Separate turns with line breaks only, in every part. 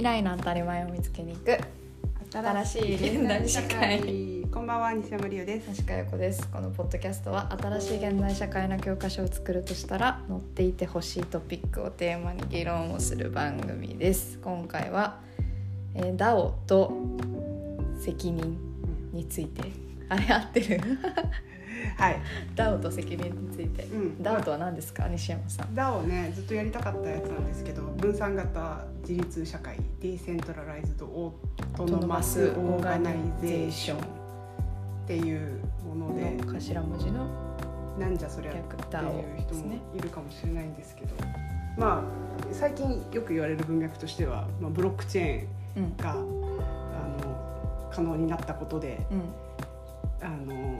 未来の当たり前を見つけに行く。新しい現代社会。
こんばんは西山里代です。
橋香子ですこのポッドキャストは新しい現代社会の教科書を作るとしたら載っていてほしいトピックをテーマに議論をする番組です。今回は、えー、DAO と責任について、あれ合ってる？
はい。
DAO と責任について、
うん。
DAO とは何ですか？西山さん。
DAO ねずっとやりたかったやつなんですけど分散型自立社会 Decentralized Au tonomous Organiza tion。っていうもので
頭文字の
なんじゃそりゃっていう人もいるかもしれないんですけど。まあ最近よく言われる文脈としては、まあ、ブロックチェー
うん。
ンがあの可能になったことで
うん。
あの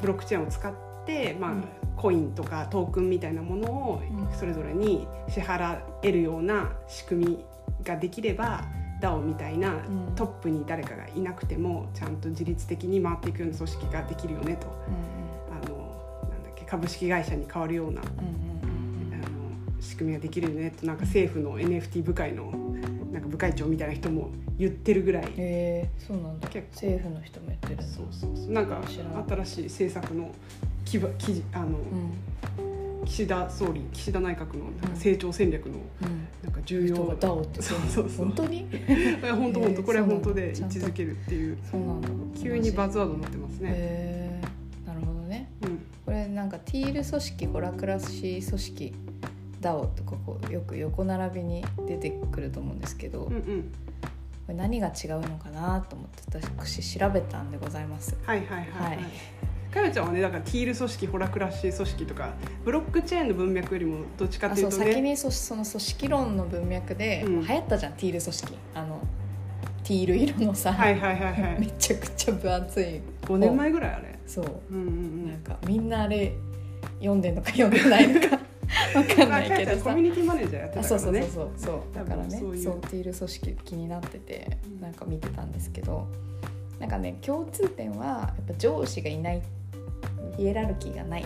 ブロックチェーンを使って、まあ
うん
コインとかトークンみたいなものを
うん。
それぞれに支払えるような仕組みができれば DAO みたいな
うん。
トップに誰かがいなくてもちゃんと自律的に回っていくような組織ができるよねと。あのなんだっけ株式会社に変わるような仕組みができるよねと。なんか政府の NFT 部会のなんか部会長みたいな人も言ってるぐらい。
えー、そうなんだ。
結構。
政府の人もやってるんだ。
そうそうそう。なんか新しい政策の基ば記事あの、
うん。
岸田総理岸田内閣のなんか成長戦略の
うん。
なんか重要
人が DAO って
そうそうそう。
本当に？
いや本当。本当これは本当で位置づけるっていう。
そうなんだ。
急にバズワードになってますね。
へえなるほどね。
うん。
これなんかティール組織ホラクラシ組織とかこうよく横並びに出てくると思うんですけど、こ
うんうん。
れ何が違うのかなと思って私調べたんでございます。
はいはいはいは
はい。
い。かよちゃんはねだからティール組織ホラクラシ組織とかブロックチェーンの文脈よりもどっちかっ
あ
ていとね。
そうう先にそその組織論の文脈で、
うん。
流行ったじゃんティール組織。あのティール色のさ、
はいはいはいは
め
い
ちゃくちゃ分厚い。
5年前ぐらいあれ。
そう。
うんうん。
なんかみんなあれ読んでんのか読んでないのか わかんないけど
コ
さ
ミュニティマネージャーやって
あ
た
そうそうそう
からね
そう。そうだからね
そう
ティール組織気になってて
うん。
なんか見てたんですけどなんかね共通点はやっぱ上司がいないヒエラルキーがない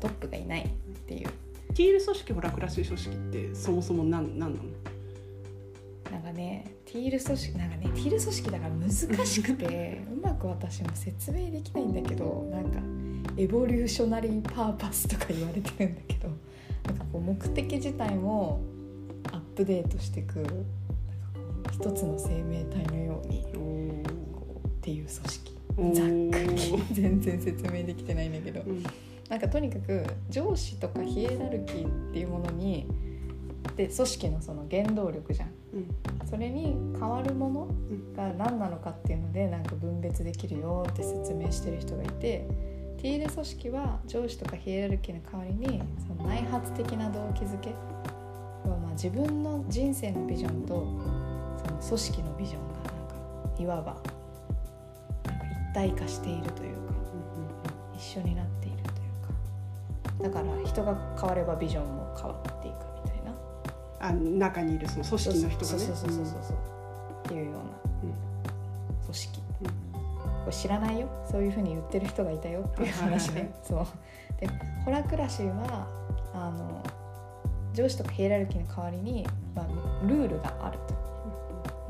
トップがいないっていう。
ティール組織ホラクラシ組織ってそもそも何何なの？
なんかねティール組織なんかねティール組織だから難しくて うまく私も説明できないんだけどなんかエボリューショナリーパーパスとか言われてるんだけどなんかこう目的自体もアップデートしていくなんかこう一つの生命体のように
お
こうっていう組織。
お
ざっくり
ー
全然説明できてないんだけど
うん。
なんかとにかく上司とかヒエラルキーっていうものにで組織のその原動力じゃん。
うん。
それに変わるもの
うん。
が何なのかっていうのでなんか分別できるよって説明してる人がいてティール組織は上司とかヒエラルキーの代わりにその内発的な動機づけ要はまあ自分の人生のビジョンとその組織のビジョンがなんかいわばなんか一体化しているというか一緒になっているというか。だから人が変わればビジョンも変わっていくみたいな。
あ中にいるその組織の人がね。
そうそうそうそうそうっていうような。組織、
うん
これ知らないよ。そういうふうに言ってる人がいたよ。っていう話
はいはいはい
ね。そう。でホラクラシーはあの上司とかヒエラルキーの代わりに、まあ、ルールがあると。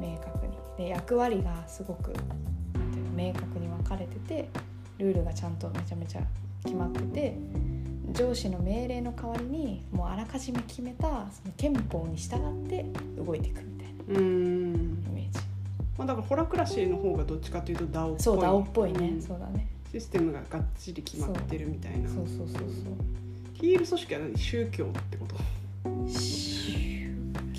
明確に。で役割がすごくなんていうの明確に分かれててルールがちゃんとめちゃめちゃ決まってて上司の命令の代わりにもうあらかじめ決めたその憲法に従って動いていくみたいな
まあだからホラクラシーの方がどっちかというと DAO っぽい。
そう DAO っぽいね、
うん
そうだね。
システムががっちり決まってるみたいな。
そうそうそうそう。
ヒール組織は何宗教ってこと。
宗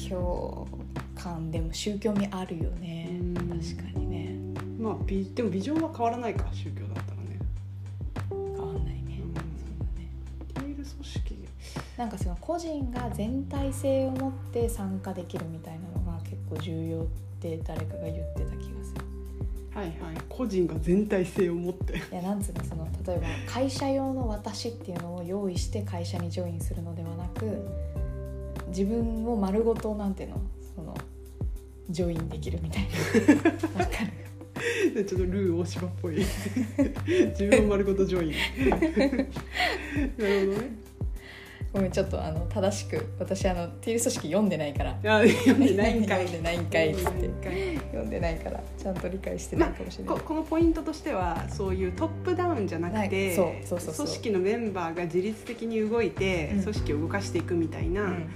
教感でも宗教味あるよね。
うん。
確かにね。
まあビでもビジョンは変わらないか宗教だったらね。
変わんないね、
うん。
そうだね。
ヒール組織。
なんかその個人が全体性を持って参加できるみたいなのが結構重要って誰かが言ってた気がする。
はいはい。個人が全体性を持って。
いやなんつうのその例えば会社用の私っていうのを用意して会社にジョインするのではなく自分を丸ごとなんていうのそのジョインできるみたいな。わかる。
でちょっとルー大柴っぽい。自分を丸ごとジョイン。なるほどね
ごめんちょっとあの正しく私あのティール組織読んでないから。
あ読んでないんかい
読んでないんかいって
読んでないんか
らちゃんと理解してないかもしれない、
ここのポイントとしてはそういうトップダウンじゃなくて
そうそうそうそう。
組織のメンバーが自律的に動いて、
うん。
組織を動かしていくみたいな、
うんうん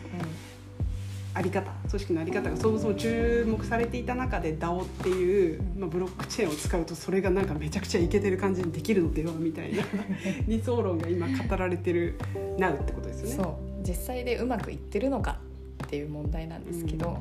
あり方組織のあり方がそもそも注目されていた中で DAO っていう、まあ、ブロックチェーンを使うとそれがなんかめちゃくちゃイケてる感じにできるのではみたいな 理想論が今語られてる Now ってことですよね。
そう。実際でうまくいってるのかっていう問題なんですけど、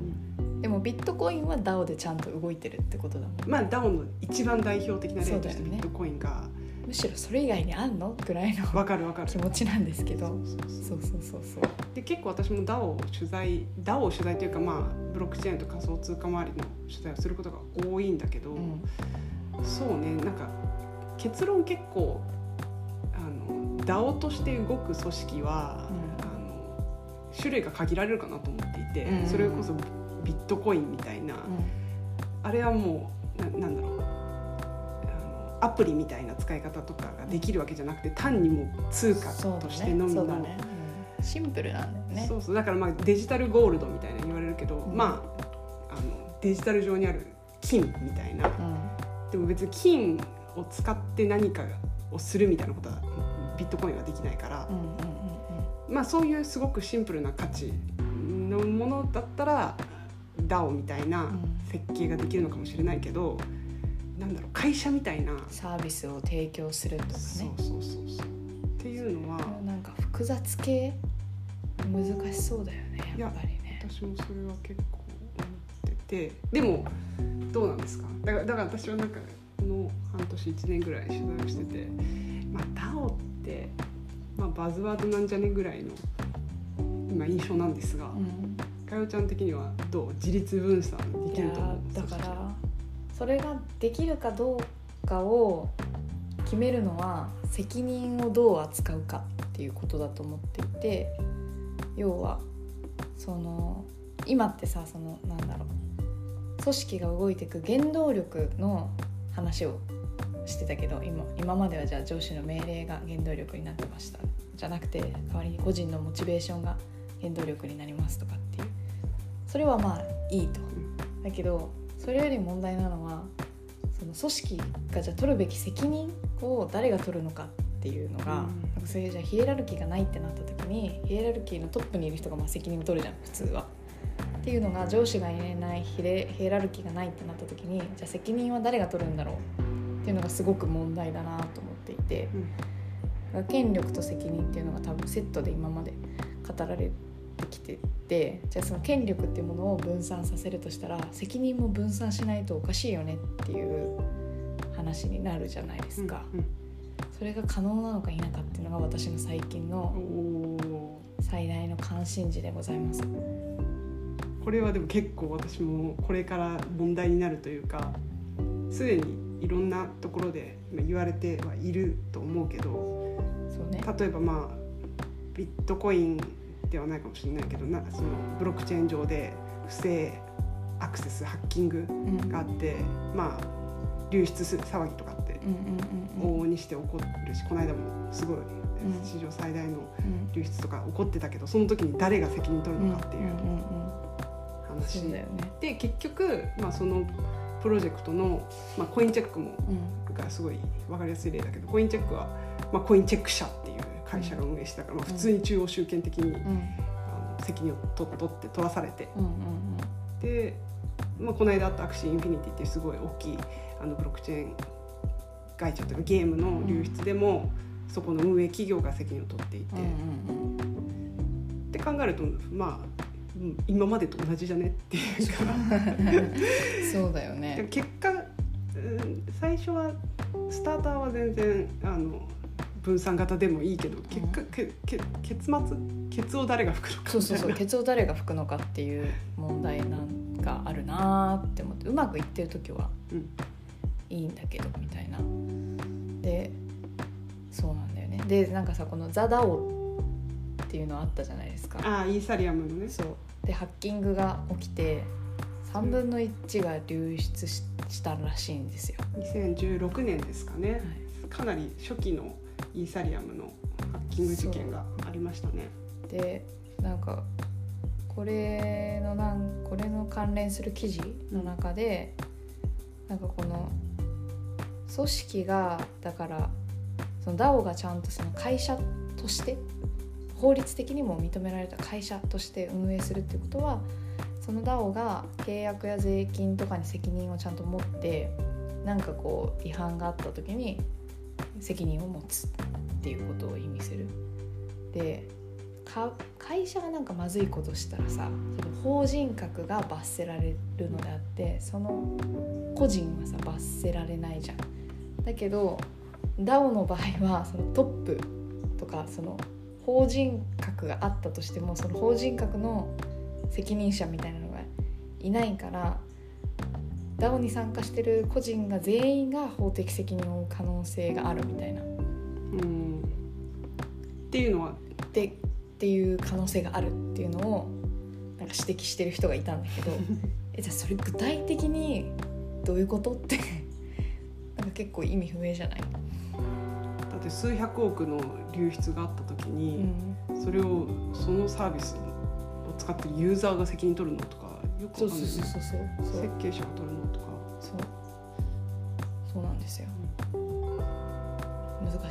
でもビットコインは DAO でちゃんと動いてるってことだもん
まあ DAO の一番代表的な例としてビットコインが
むしろそれ以外にあんの？ぐらいの
わかるわかる。
気持ちなんですけど。
そうそうそう
そう。
で結構私も DAO を取材 DAO を取材というかまあブロックチェーンと仮想通貨周りの取材をすることが多いんだけど、
うん。
そうねなんか結論結構あの DAO として動く組織は、
うん。
あの種類が限られるかなと思っていて、
うん。
それこそビットコインみたいな、あれはもうななんだろうアプリみたいな使い方とかができるわけじゃなくて単にもう通貨としてのみの。
ねそうだね、うんシンプルなんだよね。
そうそう。だからまあデジタルゴールドみたいな言われるけど、
うん。
まああのデジタル上にある金みたいな。
うん。
でも別に金を使って何かをするみたいなことはビットコインはできないから。
う、んうんうん
まあそういうすごくシンプルな価値のものだったら DAO みたいな設計ができるのかもしれないけど、なんだろう会社みたいな、
サービスを提供するとか
そう
ね
そうそうそう。っていうのは
なんか複雑系難しそうだよね
いや
やっぱりね。
私もそれは結構思ってて。でもどうなんですか？だからだから私はなんかこの半年1年ぐらい取材をしててまあ DAO って、まあ、バズワードなんじゃねぐらいの今印象なんですが、
うん。
かよちゃん的にはどう？自立分散できると思う
だからそれができるかどうかを決めるのは責任をどう扱うかっていうことだと思っていて要はその今ってさそのなんだろう組織が動いていく原動力の話をしてたけど今今まではじゃあ上司の命令が原動力になってました。じゃなくて代わりに個人のモチベーションが原動力になりますとかっていう。それはまあいいと。だけどそれより問題なのはその組織がじゃあ取るべき責任を誰が取るのかっていうのが、
うん。
そういうじゃあヒエラルキーがないってなった時にヒエラルキーのトップにいる人がまあ責任を取るじゃん普通は。っていうのが上司がいないヒレヒエラルキーがないってなった時にじゃあ責任は誰が取るんだろうっていうのがすごく問題だなと思っていて。
うん。
権力と責任っていうのが多分セットで今まで語られてきててじゃあその権力っていうものを分散させるとしたら責任も分散しないとおかしいよねっていう話になるじゃないですか、
うん
それが可能なのか否かっていうのが私の最近
うん
の
お
最大の関心事でございます。
ーこれはでも結構私もこれから問題になるというかすでにいろんなところで今言われてはいると思うけど
そうね。
例えばまあビットコインではないかもしれないけどなそのブロックチェーン上で不正アクセスハッキング
うん。
があってまあ流出する騒ぎとかって
うんうんうん
往々にして起こるしこの間もすごい
ん。
史上最大の
うん。
流出とか起こってたけどその時に誰が責任取るのかっていう
うんうんうんうん。
話。
ね。
で結局、まあ、そのプロジェクトの、まあ、コインチェックも
うん。
がすごい分かりやすい例だけどコインチェックは、まあ、コインチェック社っていう会社が運営してたから、まあ、普通に中央集権的に、
うん。
あの責任を取取って取らされて。で、まあ、この間あった Axie Infinity っていうすごい大きいあのブロックチェーン会社というかゲームの流出でも、そこの運営企業が責任を取っていて、って考えるとまあうん今までと同じじゃねっていうか。
そうだよね。
結果、うん最初はスターターは全然あの分散型でもいいけど結果、けけ結末？ケツを誰が吹くのか
そうそうそう。
みたい
ケツを誰が吹くのかっていう問題なんかあるなーって思ってうまくいってる時は
うん。
いいんだけどみたいな。でそうなんだよね。でなんかさこの「ザ・ダオ」っていうのあったじゃないですか。
なああイーサリアムのね。
そう。でハッキングが起きて3分の1が流出ししたらしいんですよ。
2016年ですかね、
はい。
かなり初期のイーサリアムのハッキング事件がありましたね。
でなんかこれのなんこれの関連する記事の中で、なんかこの組織がだからその DAO がちゃんとその会社として法律的にも認められた会社として運営するっていうことはその DAO が契約や税金とかに責任をちゃんと持ってなんかこう違反があった時に責任を持つっていうことを意味する。でか会社がなんかまずいことしたらさその法人格が罰せられるのであってその個人はさ罰せられないじゃん。だけど DAO の場合はそのトップとかその法人格があったとしてもその法人格の責任者みたいなのがいないから DAO に参加してる個人が全員が法的責任を負う可能性があるみたいな。
うん。っていうのは。
でっていう可能性があるっていうのをなんか指摘してる人がいたんだけど。えじゃあそれ具体的にどういうことって。なんか結構意味不明じゃない、
だって数百億の流出があった時
う
に、
ん、
それをそのサービスを使ってるユーザーが責任取るのとかよくわかんないね。
そうそうそうそうそう。
設計者が取るの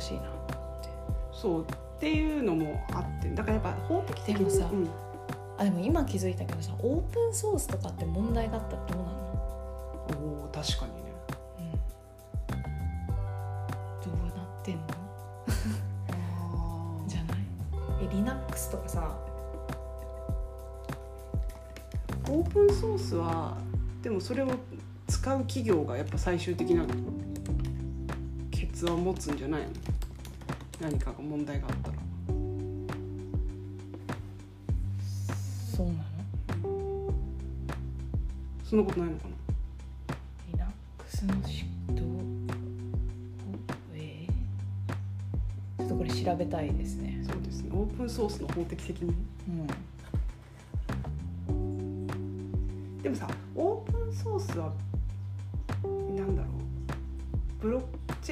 難しいな。って
そうっていうのもあってだからやっぱ法的的に
さ
うん。
あでも今気づいたけどさオープンソースとかって問題があったらどうなの？
おー確かにね。
どうなってんの？じゃない？え Linux とかさ
オープンソースはでもそれを使う企業がやっぱ最終的なケツを持つんじゃないの？何かが問題があったら。
そうなの？
そんなことないのかな
？Linux のしどうえー？ちょっとこれ調べたいですね。
そうですね。オープンソースの法的責任
うん。
でもさオープンソースは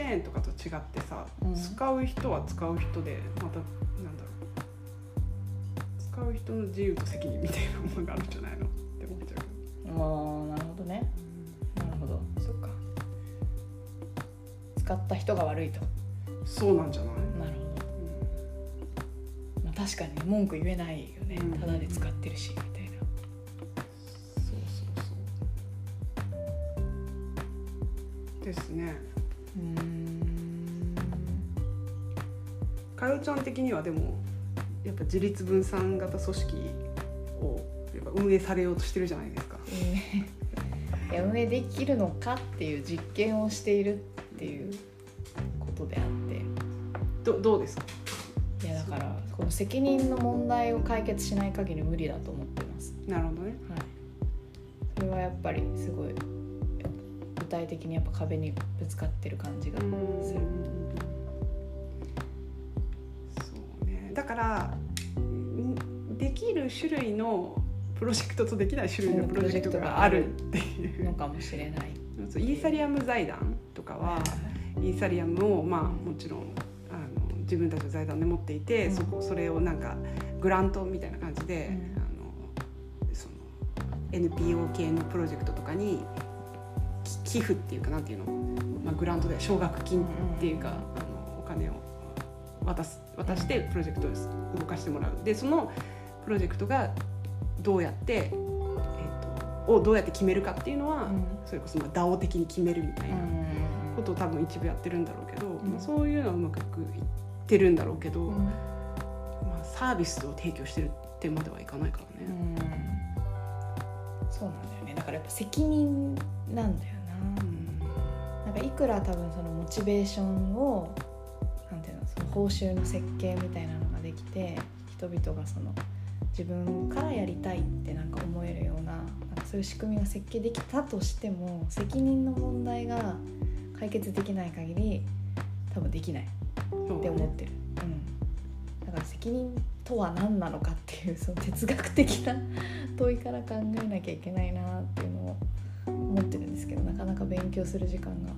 1,000とかと違ってさ、
うん、
使う人は使う人でまたなんだろう。使う人の自由と責任みたいなものがあるんじゃないの？って思っちゃう
ああなるほどね、うん、なるほど。そっか。使った人が悪いと。
そうなんじゃない？
なるほど、うん、まあ、確かに文句言えないよね、ただで使ってるしみたいな。
ですね。かよちゃん的にはでもやっぱ自立分散型組織をやっぱ運営されようとしてるじゃないですか。
いや運営できるのかっていう実験をしているっていうことであって。
どどうですか？
いやだからこの責任の問題を解決しない限り無理だと思ってます。
なるほどね。
はい、それはやっぱりすごい具体的にやっぱ壁にぶつかってる感じがする。
そうね。だからんできる種類のプロジェクトとできない種類のプロジェクトがあるっていう。
のかもしれない。
イーサリアム財団とかはイーサリアムをまあもちろんあの自分たちの財団で持っていて、
うん。
そこそれをなんかグラントみたいな感じで、
うん。
あのその NPO 系のプロジェクトとかにき寄付っていうかなんていうの、まあ、グラントで奨学金っていうか、あのお金を渡す渡してプロジェクトを動かしてもらう。でそのプロジェクトがどうやって、えー、とをどうやって決めるかっていうのは、
うん。
それこそまあ DAO 的に決めるみたいなことを多分一部やってるんだろうけど、
ん。
まあ、そういうのはうまくいってるんだろうけど、
うん。
まあ、サービスを提供してるってまではいかないからね。
うん。そうなんだよね。だからやっぱ責任なんだよな。なんかいくら多分そのモチベーションをなんていうのその報酬の設計みたいなのができて人々がその自分からやりたいってなんか思えるようななんかそういう仕組みが設計できたとしても責任の問題が解決できない限り多分できないって思ってる、うん、だから責任とは何なのかっていうその哲学的な問いから考えなきゃいけないなっていうのを思ってるんですけどなかなか勉強する時間が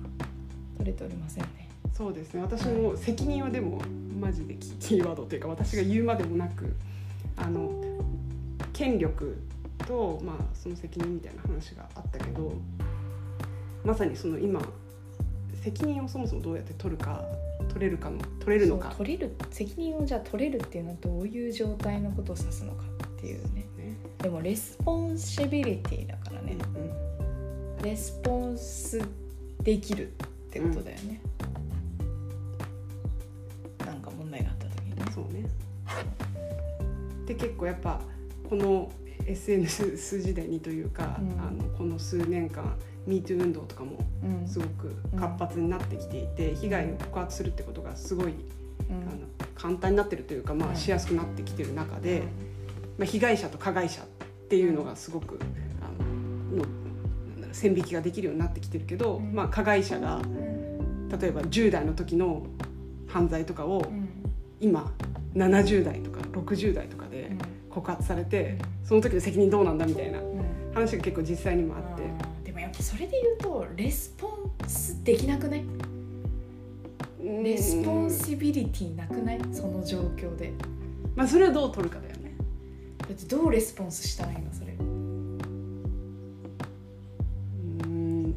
取れておりませんね。
そうですね。私も責任はでもマジでキキーワードというか私が言うまでもなくあの権力と、まあ、その責任みたいな話があったけどまさにその今責任をそもそもどうやって取るか取れるかの取れるのか。
取れる責任をじゃあ取れるっていうのはどういう状態のことを指すのかっていうね。
ね。
でも responsibility だからね、
うん
レスポンスできるってことだよね、なんか問題があった時にね。
そうね。で結構やっぱこの SNS 時代にというか、
うん。
あのこの数年間 MeToo 運動とかも
うん。
すごく活発になってきていて、被害を告発するってことがすごい、
うん。
あの簡単になってるというか、まあ、
うん。
しやすくなってきてる中で、まあ、被害者と加害者っていうのがすごくあのの線引きができるようになってきてるけど、
うん。
まあ、加害者が
うん。
例えば10代の時の犯罪とかを
うん。
今70代とか60代とかで告発されて、その時の責任どうなんだみたいな話が結構実際にもあって。
でもやっぱそれで言うとレスポンスできなくない？ responsibility なくない？その状況で。
まあ、それをどう取るかだよね。
だってどうレスポンスしたらいいの？それ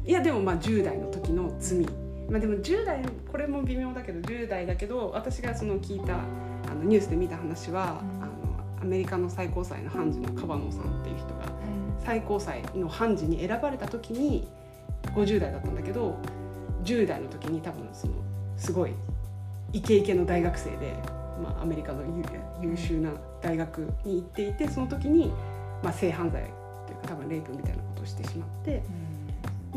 いやでもまあ10代の時の罪。まあでも10代これも微妙だけど10代だけど私がその聞いたあのニュースで見た話は、
うん。
あのアメリカの最高裁の判事のカバノさんっていう人が最高裁の判事に選ばれた時に50代だったんだけど10代の時に多分そのすごいイケイケの大学生で、まあ、アメリカの優優秀な大学に行っていてその時に、まあ、性犯罪というか多分レイプみたいなことをしてしまって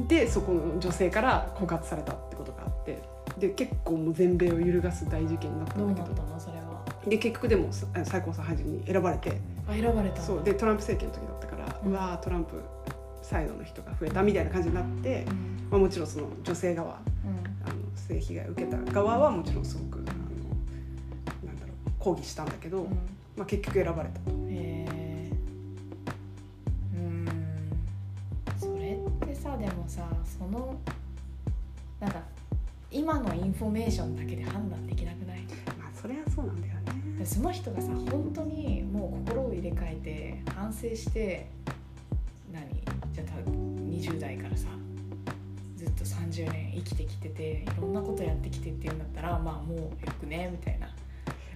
でそこの女性から告発されたってことがあってで結構もう全米を揺るがす大事件になったんだけど。
たのそれは
で結局でもさ最高裁判事に選ばれて。
あ選ばれた
そうでトランプ政権の時だったから、
う
うんわートランプサイドの人が増えたみたいな感じになって、
うん。
まあ、もちろんその女性側あの性被害を受けた側はもちろんすごくあのなんだろう抗議したんだけど、
うん。
まあ、結局選ばれた。と。
さそのなんか今のインフォメーションだけで判断できなくない？
まあそれはそうなんだよね。
でその人がさ本当にもう心を入れ替えて反省して何？じゃあた20代からさずっと30年生きてきてていろんなことやってきてっていうんだったらまあもうよくねみたいな。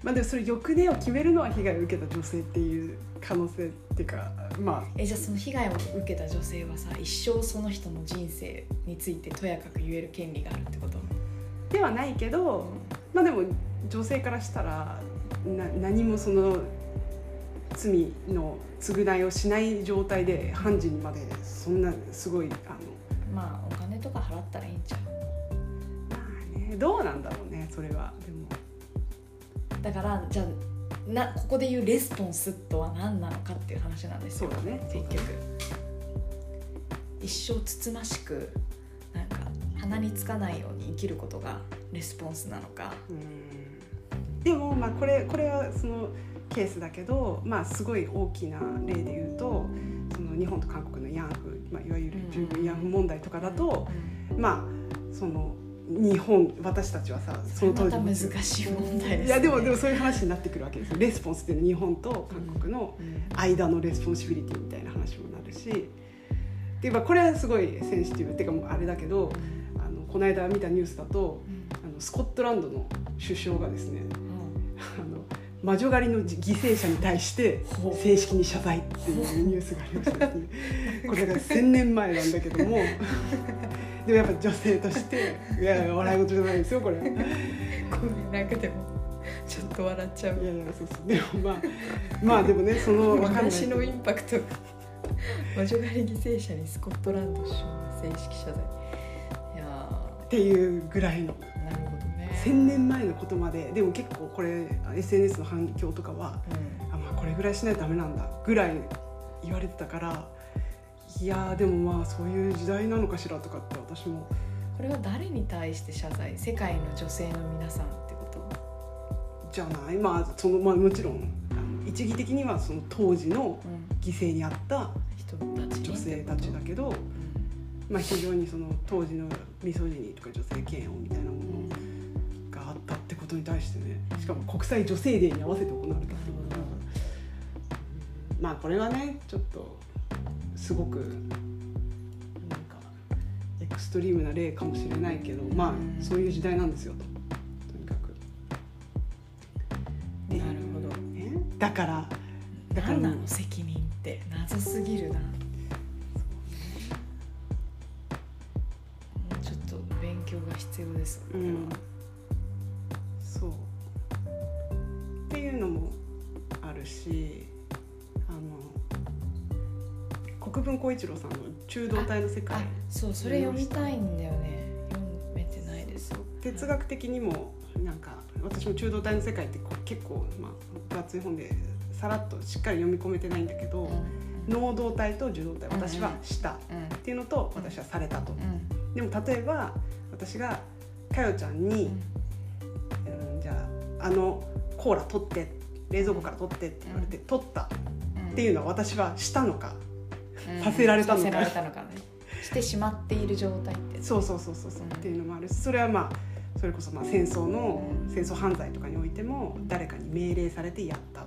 まあでもそれ翌年を決めるのは被害を受けた女性っていう可能性っていうかま
えじゃあその被害を受けた女性はさ一生その人の人生についてとやかく言える権利があるってこと？
あではないけど、まあでも女性からしたらな何もその罪の償いをしない状態で判事にまでそんなすごいあの。
まあお金とか払ったらいいんちゃう？
まあねどうなんだろうねそれは。でも。
だからじゃあなここで言うレスポンスとは何なのかっていう話なんですよ。
そうだね。
結局。一生つつましくなんか鼻につかないように生きることがレスポンスなのか。
うん。でもまあこれこれはそのケースだけどまあすごい大きな例で言うとその日本と韓国の慰安婦、まあ、いわゆる従軍慰安婦問題とかだと、まあその日本私たちはさその当時
難しい問題です、ね、
いやでもでもそういう話になってくるわけですよ。レスポンスっていうのは日本と韓国の
うん。
間の responsibility みたいな話もなるし。で、まあ、これはすごいセンシティブっていうかもうあれだけどあのこの間見たニュースだとあのスコットランドの首相がですねあの魔女狩りの犠牲者に対して正式に謝罪っていうニュースがありましたね。これが1,000年前なんだけどもでもやっぱ女性としていや笑い事じゃないですよこれ。
ごめんなんかでもちょっと笑っちゃう。
いやいやそうそう。でもまあ まあでもねそのわかんない。
私のインパクト。が魔女狩り犠牲者にスコットランド首相が正式謝罪。いや
っていうぐらいの。
ーなるほどね。
1,000年前のことまででも結構これ SNS の反響とかはあ、まあ、これぐらいしないとダメなんだぐらい言われてたからいやーでもまあそういう時代なのかしらとかって私も。
これは誰に対して謝罪？世界の女性の皆さんってこと？
じゃない。まあその、まあ、もちろん一義的にはその当時の
うん。
犠牲にあった
人たちに
女性たちだけど、まあ、非常にその当時のミソジニーとか女性嫌悪みたいなものがあったってことに対してねしかも国際女性デーに合わせて行われたってことだから。まあこれはねちょっとすごくなんかエクストリームな例かもしれないけど、まあそういう時代なんですよと。とにかく。
なるほど。
ね、だからだから
何なの責任って。謎すぎるな。もうちょっと勉強が必要です
うん、そう。っていうのもあるしあの国分光一郎さんの「中道体の世界。
あそうそれ読みたいんだよね。読めてないです」
哲学的にもなんか私も中道体の世界ってこう結構、まあ、分厚い本でさらっとしっかり読み込めてないんだけど、能動体と受動体私はしたっ
うん
ていうのと私はされたと。
うん。
でも例えば私がかよちゃんに、うん、じゃああのコーラ取って冷蔵庫から取ってって言われて、取った
うん
っていうのは私はしたのか、
うん
させられたのか
してしまっている状態って
そうそうそうそうそう、
うん。
っていうのもあるし。それはまあそれこそまあ戦争の、
うん。
戦争犯罪とかにおいても誰かに命令されてやった。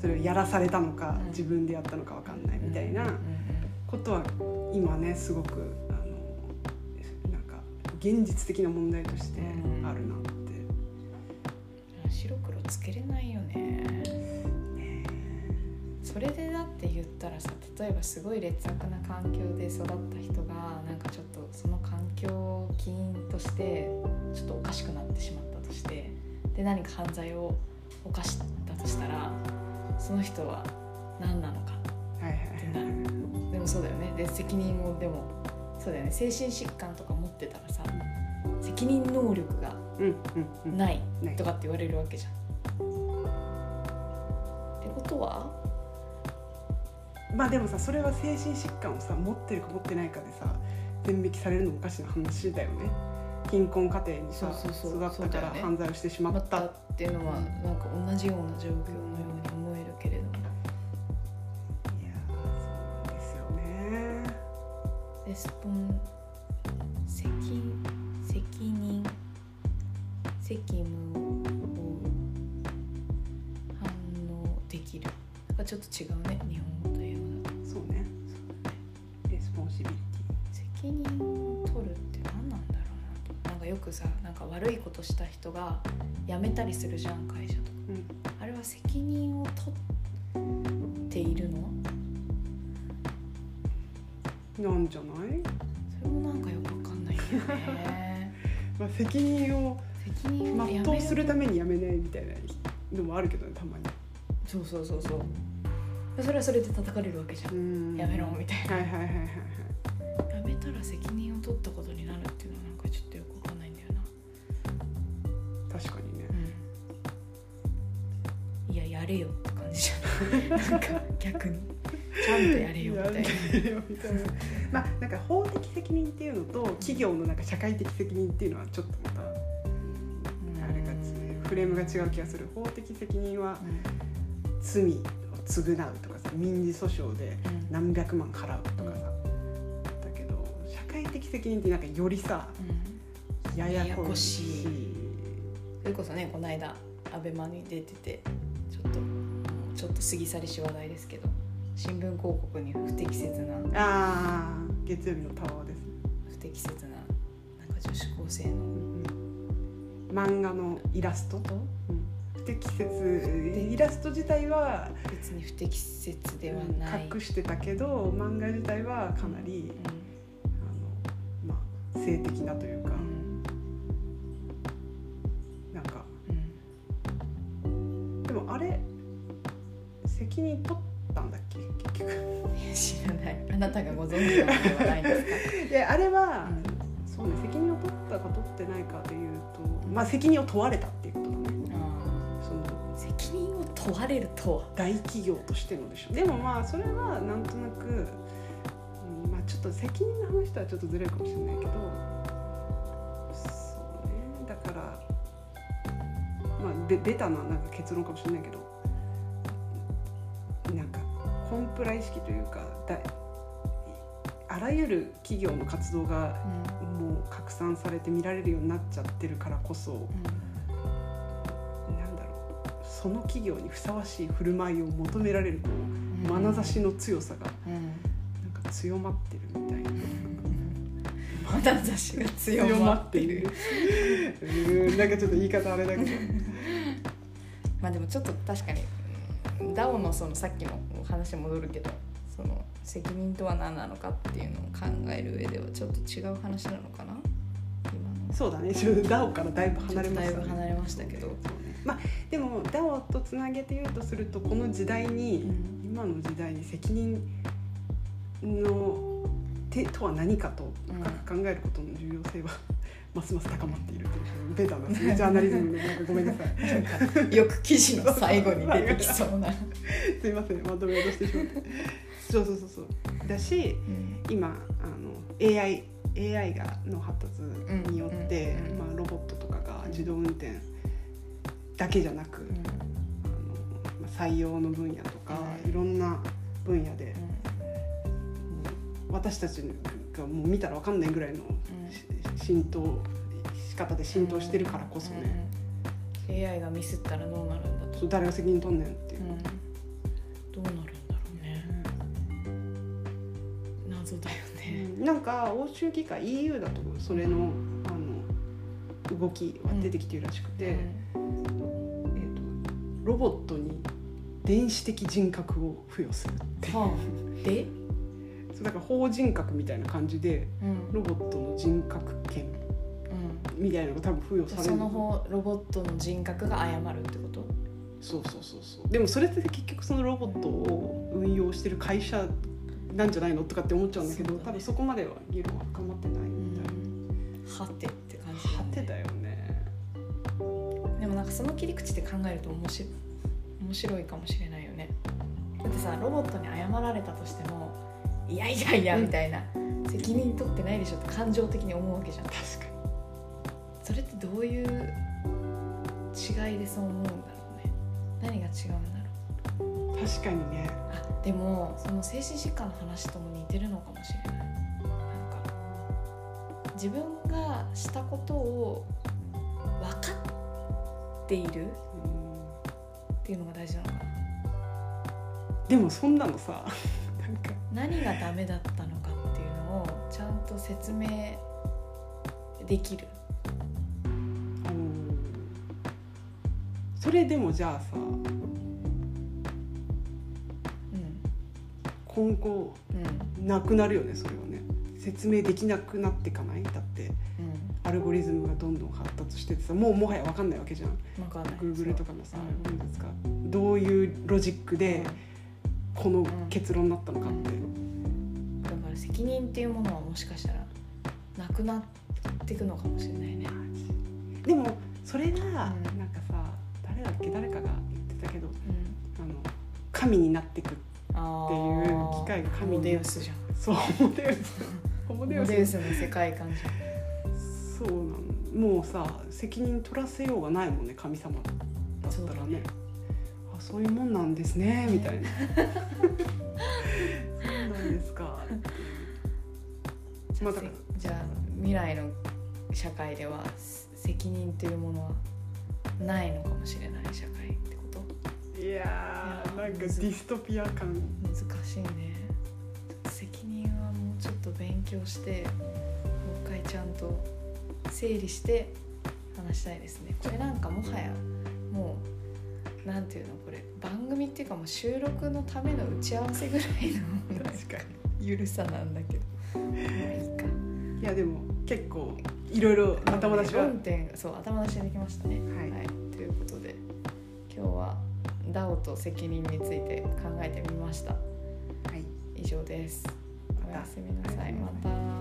それをやらされたのか、
うん。
自分でやったのかわかんない
うん
みたいなことは今ねすごくあのなんか現実的な問題としてあるなって。
うん白黒つけれないそれでだって言ったらさ例えばすごい劣悪な環境で育った人がなんかちょっとその環境を起因としてちょっとおかしくなってしまったとしてで何か犯罪を犯したとしたらその人は何なのか
はいはいはい
でもそうだよね。で責任をでもそうだよね。精神疾患とか持ってたらさ責任能力がないとかって言われるわけじゃん。ってことは
まあでもさそれは精神疾患をさ持ってるか持ってないかでさ全引きされるのもおかしな話だよね。貧困家庭にさ
そうそうそう。
育ったから犯罪をしてしま
ま
った。
っていうのはなんか同じような状況のように思えるけれども。
いやーそうなんですよね。
レスポン責責任責務を反応できる。なんかちょっと違うねくさなんか悪いことした人が辞めたりするじゃん会社とか。
ィうん。
あれは責任を取っているの？
なんじゃない、
それもなんかよくわかんないよね。
まあ、責任を
責任を
全うするためにやめないみたいなのもあるけどねたまに。
そうそうそうそう。それはそれで叩かれるわけじゃん、
うん。
やめろみたいな。
はいはいはいはいはい。
やめたら責任を取ったことになるっていうのはなんかちょっとよ
確かにね。
いややれよって感じじゃんなんか逆に。ちゃんとやれよみたいな。
まあなんか法的責任っていうのと企業のなんか社会的責任っていうのはちょっとまたあれがフレームが違う気がする。法的責任は罪を償うとかさ民事訴訟で
うん。
何百万払うとかさ。だけど社会的責任ってなんかよりさ
うん。
ややこしい
それこそねこの間アベマに出ててちょっとちょっと過ぎ去りし話題ですけど新聞広告に不適切な
ああ月曜日のタワーですね。
不適切ななんか女子高生の
うん漫画のイラスト？
こと？
うん。不適切。イラスト自体は
別に不適切ではない、
隠してたけど漫画自体はかなり、あのまあ、性的なというか、あれ？責任取ったんだっけ？結局。
知らない。あなたがご存知なのではないんですか、
であれは、
うん。
そうね責任を取ったか取ってないかでいうとまあ責任を問われたっていうことだね。その
責任を問われるとは。
大企業としてのでしょ。でもまあそれはなんとなく、うんまあ、ちょっと責任の話とはちょっとずれるかもしれないけどベベタななんか結論かもしれないけどなんかコンプラ意識というかだあらゆる企業の活動がもう拡散されて見られるようになっちゃってるからこそなんだろうその企業にふさわしい振る舞いを求められるこう眼差しの強さが
うん。
なんか強まってるみたいな。
眼差しが強まってい る。
うーんなんかちょっと言い方あれだけど
まあでもちょっと確かにうん DAO のそのさっきの話に戻るけどその責任とは何なのかっていうのを考える上ではちょっと違う話なのかな？
そうだね。ちょっと DAO からだいぶ離れました
だいぶ離れましたけど。
まあでも DAO とつなげて言うとするとこの時代に、
うん。
今の時代に責任の手とは何かと深く考えることの重要性は、ますます高まっているという。ベタな。ジャーナリズムでなん。かごめんなさい
よく記事の最後に出てきそうな、
すいません。まとめようとしてしまってそうそうそうそうだし
うん
今あの AI, AI がの発達によって、
うんうん
まあ、ロボットとかが自動運転だけじゃなく、あのまあ採用の分野とか、
うん
いろんな分野で、私たちがもう見たらわかんないぐらいのし浸透仕方で浸透してるからこそね、
うん AI がミスったらどうなるんだと、
誰が責任取んねんっていう。う、
ん、どうなるんだろうね。謎だよね。
うん。なんか欧州議会 EU だとそれのあの動きは出てきてるらしくて、えー、とロボットに電子的人格を付与するっていう。
はあ。で、
そうだから法人格みたいな感じで
うん。
ロボットの人格権
うん、
みたいなのが多分付与される。
その方ロボットの人格が謝るってこと？
そうそうそうそう。でもそれって結局そのロボットを運用してる会社なんじゃないのとかって思っちゃうんだけど
ね。
多分そこまでは議論は深まってないみたいな。
はてって感じ
はてだよね。
でもなんかその切り口で考えると面白い面白いかもしれないよね。だってさロボットに謝られたとしてもいやいやいやみたいな、責任取ってないでしょって感情的に思うわけじゃん。
確か
それってどういう違いでそう思うんだろうね。何が違うんだろう。
に確かにね。
あでもその精神疾患の話とも似てるのかもしれない。なんか自分がしたことを分かっている
うん。
っていうのが大事なのかな。
でもそんなのさ
何がダメだったのかっていうのをちゃんと説明できる？
あのそれでもじゃあさ
うん。
今後
うん
なくなるよねそれはね。説明できなくなっていかない？だって
うん。
アルゴリズムがどんどん発達しててさもうもはや分かんないわけじゃん。Google とかのさ
う。ん。
何ですか？どういうロジックでこの結論になったのかって、
だから責任っていうものはもしかしたらなくなっていくのかもしれないね。
でもそれが
ん。
なんかさ誰だっけ誰かが言ってたけど
うん。
あの神になってく
あ
っていう機会が神に
モデウスじゃん。
そうホモデウス。ホモデウス
の世界観じゃん。
そうなんもうさ責任取らせようがないもんね神様だったらね。あそういうもんなんですねみたいな。そうなんですか。
じゃあ,、
まあ
じゃあ未来の社会ではせ責任というものはないのかもしれない社会ってこと？
いやーなんかディストピア感。
難しいね。責任はもうちょっと勉強してもう一回ちゃんと整理して話したいですね。これなんかもはやもうなんていうの？番組っていうかもう収録のための打ち合わせぐらいの
確か
ゆるさなんだけど。まあいいか。
にいやでも結構いろいろ頭出しは
論点そう頭出しできましたね。
はい。
ということで今日は DAO と責任について考えてみました。
はい。
以上です。おやすみなさい。また